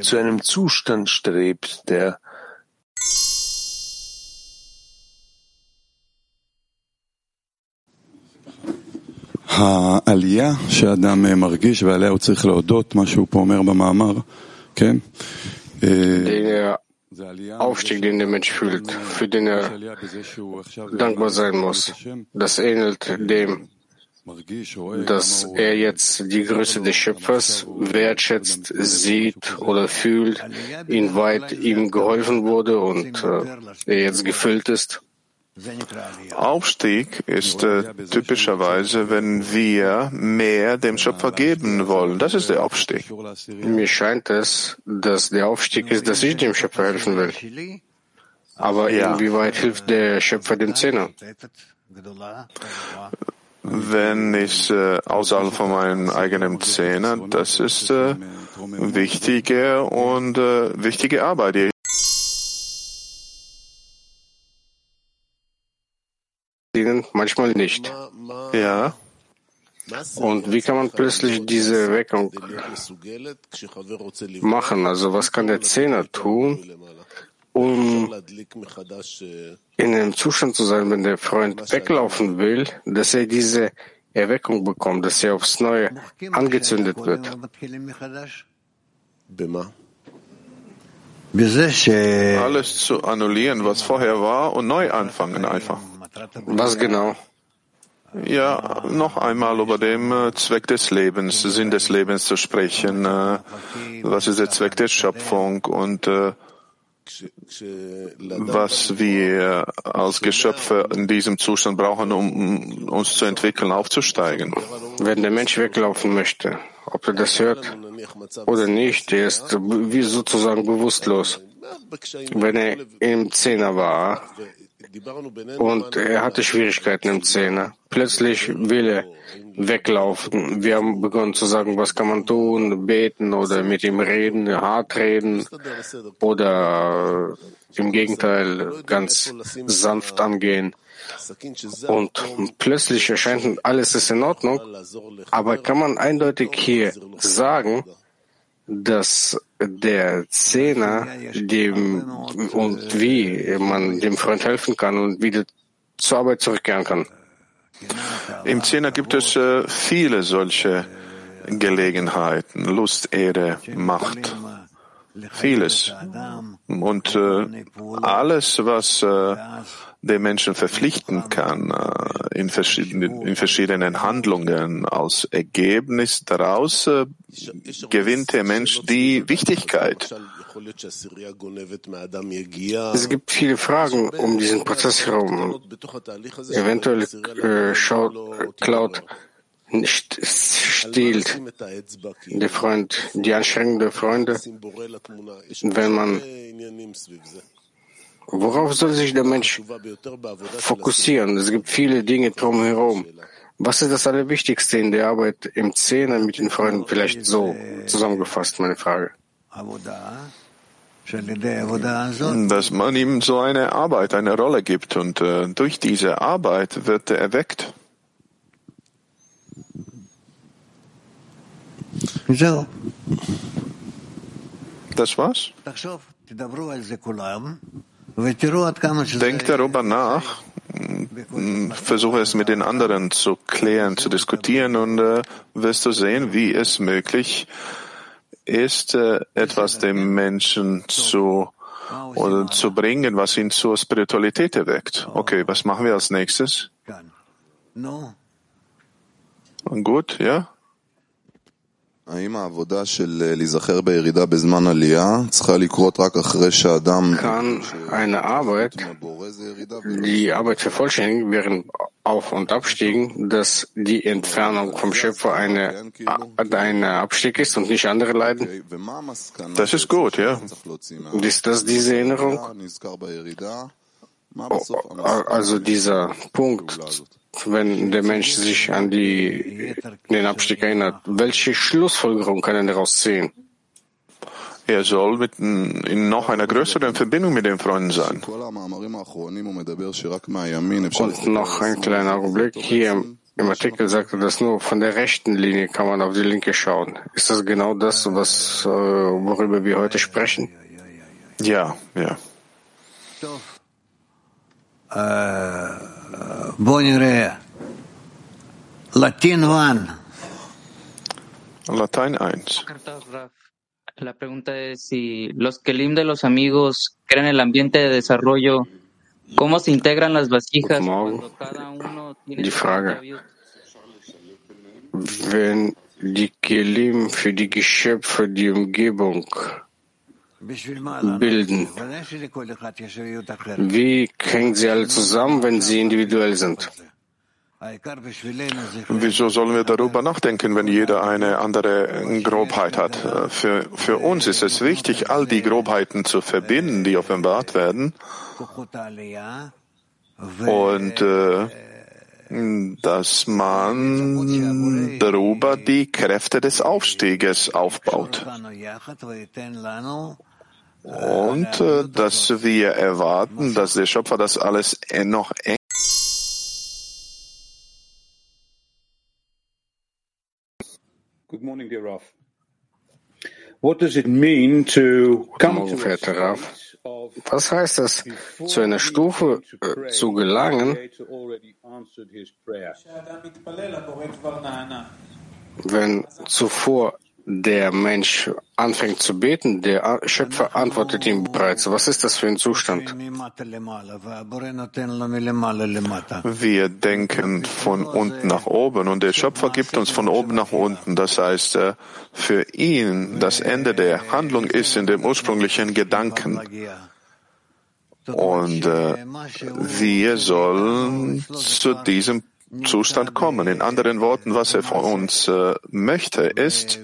zu einem Zustand strebt, der
העלייה שאדם מרגיש ועליה הוא צריך להודות, מה שהוא פה אומר במאמר, כן?
Der Aufstieg, den der Mensch fühlt, für den er dankbar sein muss, das ähnelt dem, dass er jetzt die Größe des Schöpfers wertschätzt, sieht oder fühlt, inwieweit ihm geholfen wurde und äh, er jetzt gefüllt ist.
Aufstieg ist äh, typischerweise, wenn wir mehr dem Schöpfer geben wollen. Das ist der Aufstieg.
Mir scheint es, dass der Aufstieg ist, dass ich dem Schöpfer helfen will. Aber ja. inwieweit hilft der Schöpfer dem Zehner?
Wenn ich äh, außerhalb von meinem eigenen Zehner, das ist äh, wichtige und äh, wichtige Arbeit, die
ihnen manchmal nicht.
Ja.
Und wie kann man plötzlich diese Weckung machen? Also was kann der Zehner tun, um in einem Zustand zu sein, wenn der Freund weglaufen will, dass er diese Erweckung bekommt, dass er aufs Neue angezündet wird.
Alles zu annullieren, was vorher war, und neu anfangen einfach.
Was genau?
Ja, noch einmal über den äh, Zweck des Lebens, Sinn des Lebens zu sprechen. Äh, was ist der Zweck der Schöpfung und äh, was wir als Geschöpfe in diesem Zustand brauchen, um uns zu entwickeln, aufzusteigen.
Wenn der Mensch weglaufen möchte, ob er das hört oder nicht, der ist wie sozusagen bewusstlos. Wenn er im Zehner war, und er hatte Schwierigkeiten im Zehner. Plötzlich will er weglaufen. Wir haben begonnen zu sagen, was kann man tun, beten oder mit ihm reden, hart reden oder im Gegenteil ganz sanft angehen. Und plötzlich erscheint alles ist in Ordnung, aber kann man eindeutig hier sagen, dass der Zehner dem und wie man dem Freund helfen kann und wieder zur Arbeit zurückkehren kann.
Im Zehner gibt es äh, viele solche Gelegenheiten, Lust, Ehre, Macht, vieles. Und äh, alles, was äh, den Menschen verpflichten kann äh, in, verschiedenen, in verschiedenen Handlungen. Als Ergebnis daraus äh, gewinnt der Mensch die Wichtigkeit.
Es gibt viele Fragen um diesen Prozess herum. Eventuell äh, schaut, klaut stiehlt der Freund, die Anstrengung der Freunde, wenn man Worauf soll sich der Mensch fokussieren? Es gibt viele Dinge drumherum. Was ist das Allerwichtigste in der Arbeit im Zehner mit den Freunden? Vielleicht so zusammengefasst, meine Frage.
Dass man ihm so eine Arbeit, eine Rolle gibt und äh, durch diese Arbeit wird er erweckt. Das war's? Denk darüber nach, versuche es mit den anderen zu klären, zu diskutieren und äh, wirst du sehen, wie es möglich ist, äh, etwas dem Menschen zu oder zu bringen, was ihn zur Spiritualität erweckt. Okay, was machen wir als nächstes? Gut, ja?
Kann eine Arbeit, die Arbeit vervollständigen während Auf- und Abstiegen, dass die Entfernung vom Schöpfer eine, eine Abstieg ist und nicht andere leiden?
Das ist gut, ja.
Ist das diese Erinnerung? Also dieser Punkt, wenn der Mensch sich an die, den Abstieg erinnert, welche Schlussfolgerung kann er daraus ziehen?
Er soll mit, in noch einer größeren Verbindung mit den Freunden sein.
Und noch ein kleiner Augenblick. Hier im Artikel sagt er, dass nur von der rechten Linie kann man auf die linke schauen. Ist das genau das, was, worüber wir heute sprechen?
Ja, ja.
Latin 1.
Latein 1.
La pregunta es si los Kelim de los amigos crean el ambiente de desarrollo, ¿cómo se integran las vasijas cuando cada uno tiene
Die Frage. Wenn die Kelim für die Geschöpfe die Umgebung bilden, wie hängen sie alle zusammen, wenn sie individuell sind?
Wieso sollen wir darüber nachdenken, wenn jeder eine andere Grobheit hat? Für, für uns ist es wichtig, all die Grobheiten zu verbinden, die offenbart werden. Und äh, dass man darüber die Kräfte des Aufstieges aufbaut. Und äh, dass wir erwarten, dass der Schöpfer das alles noch eng
Good morning, dear Raf. What does it mean to come
Morgen, verehrter Raf. Was heißt das, zu einer Stufe äh, zu gelangen, wenn zuvor der Mensch anfängt zu beten, der Schöpfer antwortet ihm bereits. Was ist das für ein Zustand?
Wir denken von unten nach oben und der Schöpfer gibt uns von oben nach unten. Das heißt, äh, für ihn das Ende der Handlung ist in dem ursprünglichen Gedanken. Und äh, wir sollen zu diesem Zustand kommen. In anderen Worten, was er von uns äh, möchte, ist,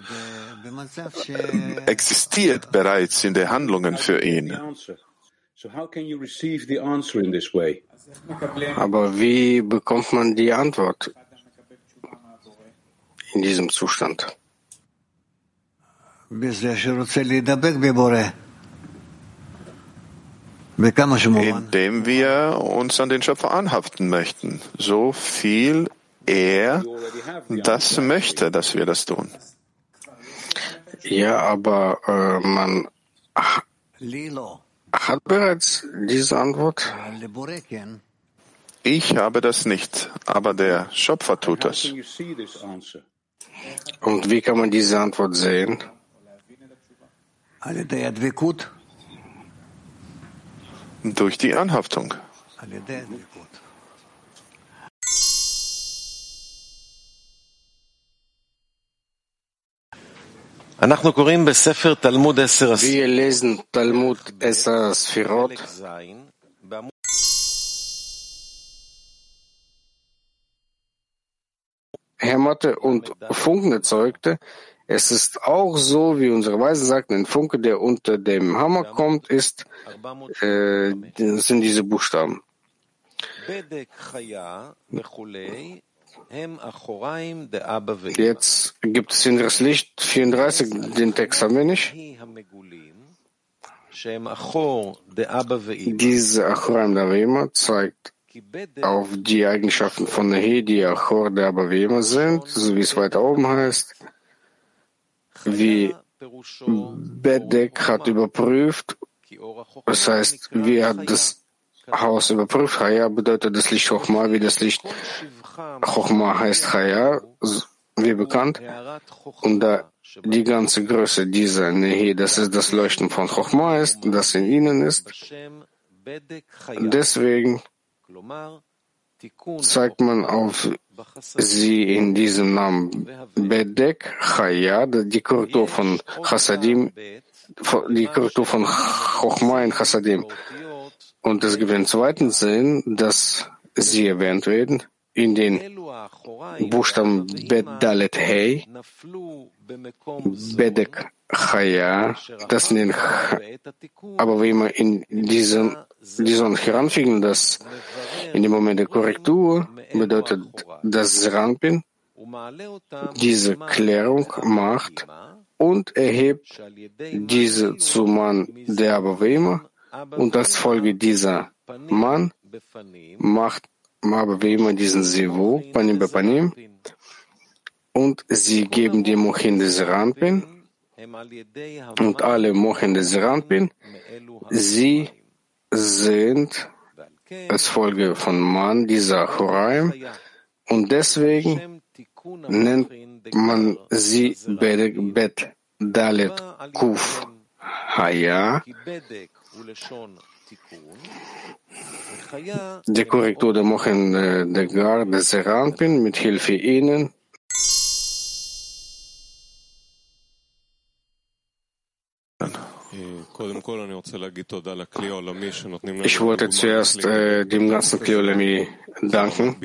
äh, existiert bereits in den Handlungen für ihn.
Aber wie bekommt man die Antwort in diesem Zustand?
Indem wir uns an den Schöpfer anhaften möchten, so viel er das möchte, dass wir das tun.
Ja, aber äh, man hat bereits diese Antwort.
Ich habe das nicht, aber der Schöpfer tut das.
Und wie kann man diese Antwort sehen?
Durch die Anhaftung.
Wir lesen Talmud Esser Sfirot. Hämmerte und Funken erzeugte. Es ist auch so, wie unsere Weisen sagten, ein Funke, der unter dem Hammer kommt, ist, äh, sind diese Buchstaben. Jetzt gibt es in das Licht 34, den Text haben wir nicht. Diese Achoraim der Avima zeigt auf die Eigenschaften von Nehi, die Achor der Abavima sind, so wie es weiter oben heißt, wie Bedek hat überprüft, das heißt, wie hat das Haus überprüft, Chaya bedeutet das Licht Chochma, wie das Licht Chochma heißt Chaya, wie bekannt, und da die ganze Größe dieser Nehi, das ist das Leuchten von Chochma ist, das in ihnen ist. Deswegen zeigt man auf sie in diesem Namen Bedek Chaya, die Korrektur von Chassadim, die Korrektur von Chochma in Chassadim. Und es gibt einen zweiten Sinn, dass sie erwähnt werden in den Buchstaben Bet Dalet Hey, Bedek Chaya, das sind aber wie immer in diesem, diesem heranfügen, dass in dem Moment der Korrektur bedeutet, dass Seranpin diese Klärung macht und erhebt diese zu Mann der Abavema und als Folge dieser Mann macht Abavema diesen Sivu, Panim Bepanim, und sie geben die Mochin des Seranpin und alle Mochen des Seranpin, sie sind als Folge von Mann dieser Choraim und deswegen nennt man sie Bet Dalet Kuf Haya, die Korrektur der Mochen der Gar des Seranpin mit Hilfe ihnen Ich wollte zuerst äh, dem ganzen Kliolemi danken.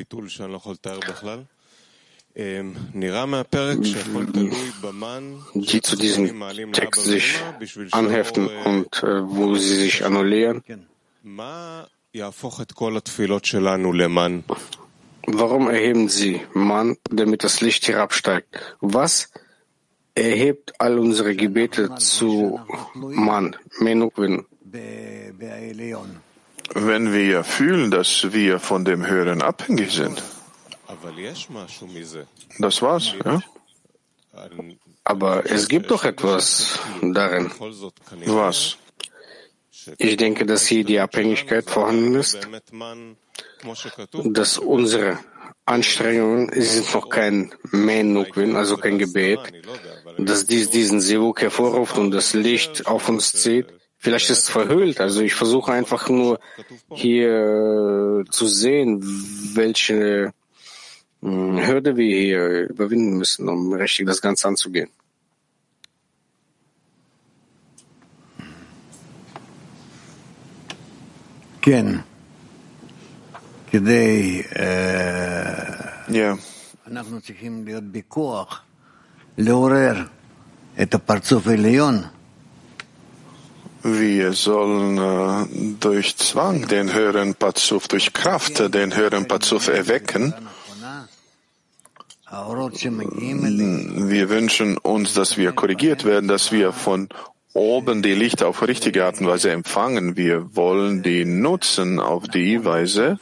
Die zu diesem Text sich anheften und äh, wo sie sich annullieren. Warum erheben sie Mann, damit das Licht herabsteigt? Was erhebt all unsere Gebete zu Mann, Menukvin.
Wenn wir fühlen, dass wir von dem Hören abhängig sind. Das war's, ja?
Aber es gibt doch etwas darin.
Was?
Ich denke, dass hier die Abhängigkeit vorhanden ist, dass unsere Anstrengungen sind noch kein Menukvin, also kein Gebet, dass dies diesen Sivuk hervorruft und das Licht auf uns zieht. Vielleicht ist es verhüllt. Also ich versuche einfach nur hier zu sehen, welche hm, Hürde wir hier überwinden müssen, um richtig das Ganze anzugehen.
Gen. Gedei, äh, Ja.
Wir sollen äh, durch Zwang den höheren Pazuf, durch Kraft den höheren Pazuf erwecken wir wünschen uns, dass wir korrigiert werden, dass wir von oben die Lichter auf richtige Art und Weise empfangen. Wir wollen die nutzen auf die Weise,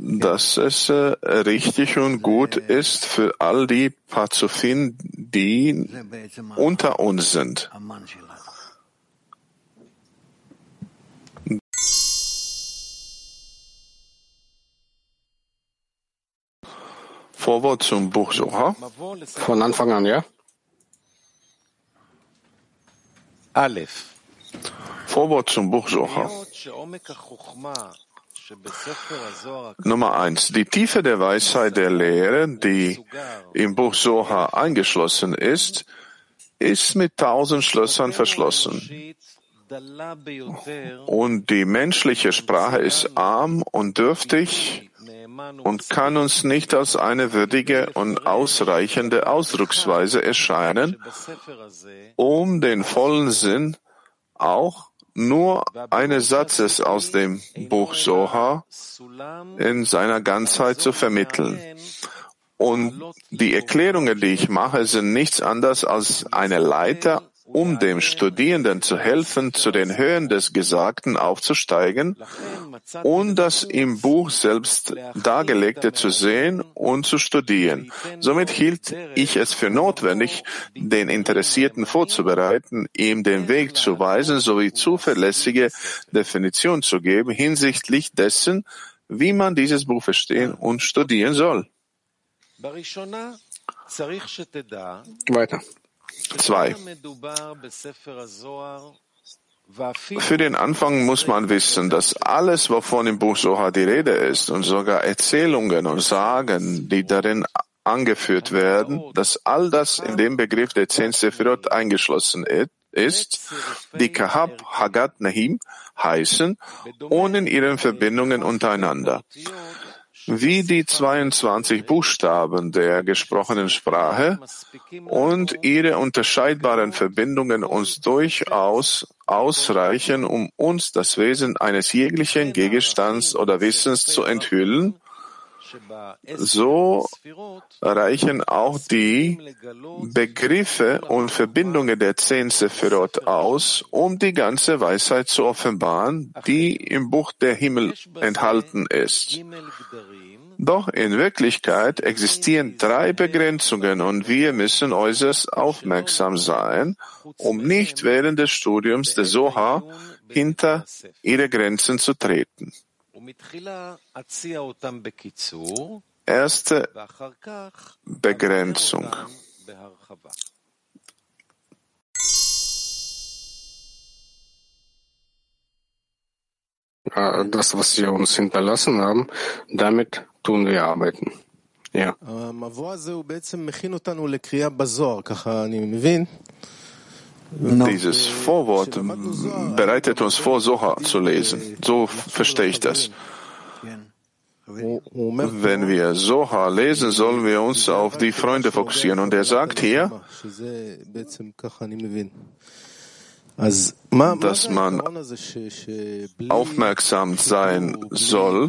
dass es äh, richtig und gut ist für all die Pazufin, die unter uns sind. Vorwort zum Buch Soha.
Von Anfang an, ja?
Aleph.
Vorwort zum Buch Soha. Nummer eins. Die Tiefe der Weisheit der Lehre, die im Buch Soha eingeschlossen ist, ist mit tausend Schlössern verschlossen. Und die menschliche Sprache ist arm und dürftig und kann uns nicht als eine würdige und ausreichende Ausdrucksweise erscheinen, um den vollen Sinn auch nur eines Satzes aus dem Buch Soha in seiner Ganzheit zu vermitteln. Und die Erklärungen, die ich mache, sind nichts anderes als eine Leiter, um dem Studierenden zu helfen, zu den Höhen des Gesagten aufzusteigen und das im Buch selbst Dargelegte zu sehen und zu studieren. Somit hielt ich es für notwendig, den Interessierten vorzubereiten, ihm den Weg zu weisen sowie zuverlässige Definition zu geben hinsichtlich dessen, wie man dieses Buch verstehen und studieren soll.
Weiter.
Zwei. Für den Anfang muss man wissen, dass alles, wovon im Buch Soha die Rede ist, und sogar Erzählungen und Sagen, die darin angeführt werden, dass all das in dem Begriff der zehn Sephirot eingeschlossen ist, die Kahab Hagat Nahim heißen, ohne ihren Verbindungen untereinander wie die 22 Buchstaben der gesprochenen Sprache und ihre unterscheidbaren Verbindungen uns durchaus ausreichen, um uns das Wesen eines jeglichen Gegenstands oder Wissens zu enthüllen, so reichen auch die Begriffe und Verbindungen der zehn Sephirot aus, um die ganze Weisheit zu offenbaren, die im Buch der Himmel enthalten ist. Doch in Wirklichkeit existieren drei Begrenzungen und wir müssen äußerst aufmerksam sein, um nicht während des Studiums der Soha hinter ihre Grenzen zu treten. Erste Begrenzung.
Das, was Sie uns hinterlassen haben, damit tun wir arbeiten. Ja.
Dieses Vorwort bereitet uns vor, Soha zu lesen. So verstehe ich das. Wenn wir Soha lesen, sollen wir uns auf die Freunde fokussieren. Und er sagt hier, dass man aufmerksam sein soll,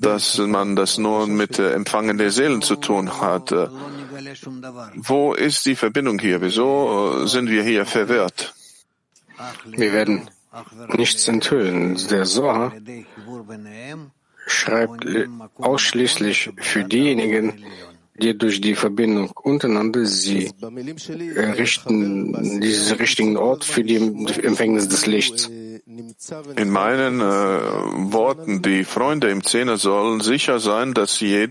dass man das nur mit Empfangen der Seelen zu tun hat. Wo ist die Verbindung hier? Wieso sind wir hier verwirrt?
Wir werden nichts enthüllen. Der Soha schreibt ausschließlich für diejenigen, die durch die Verbindung untereinander sie errichten diesen richtigen Ort für die Empfängnis des Lichts.
In meinen äh, Worten, die Freunde im Zehner sollen sicher sein, dass jeder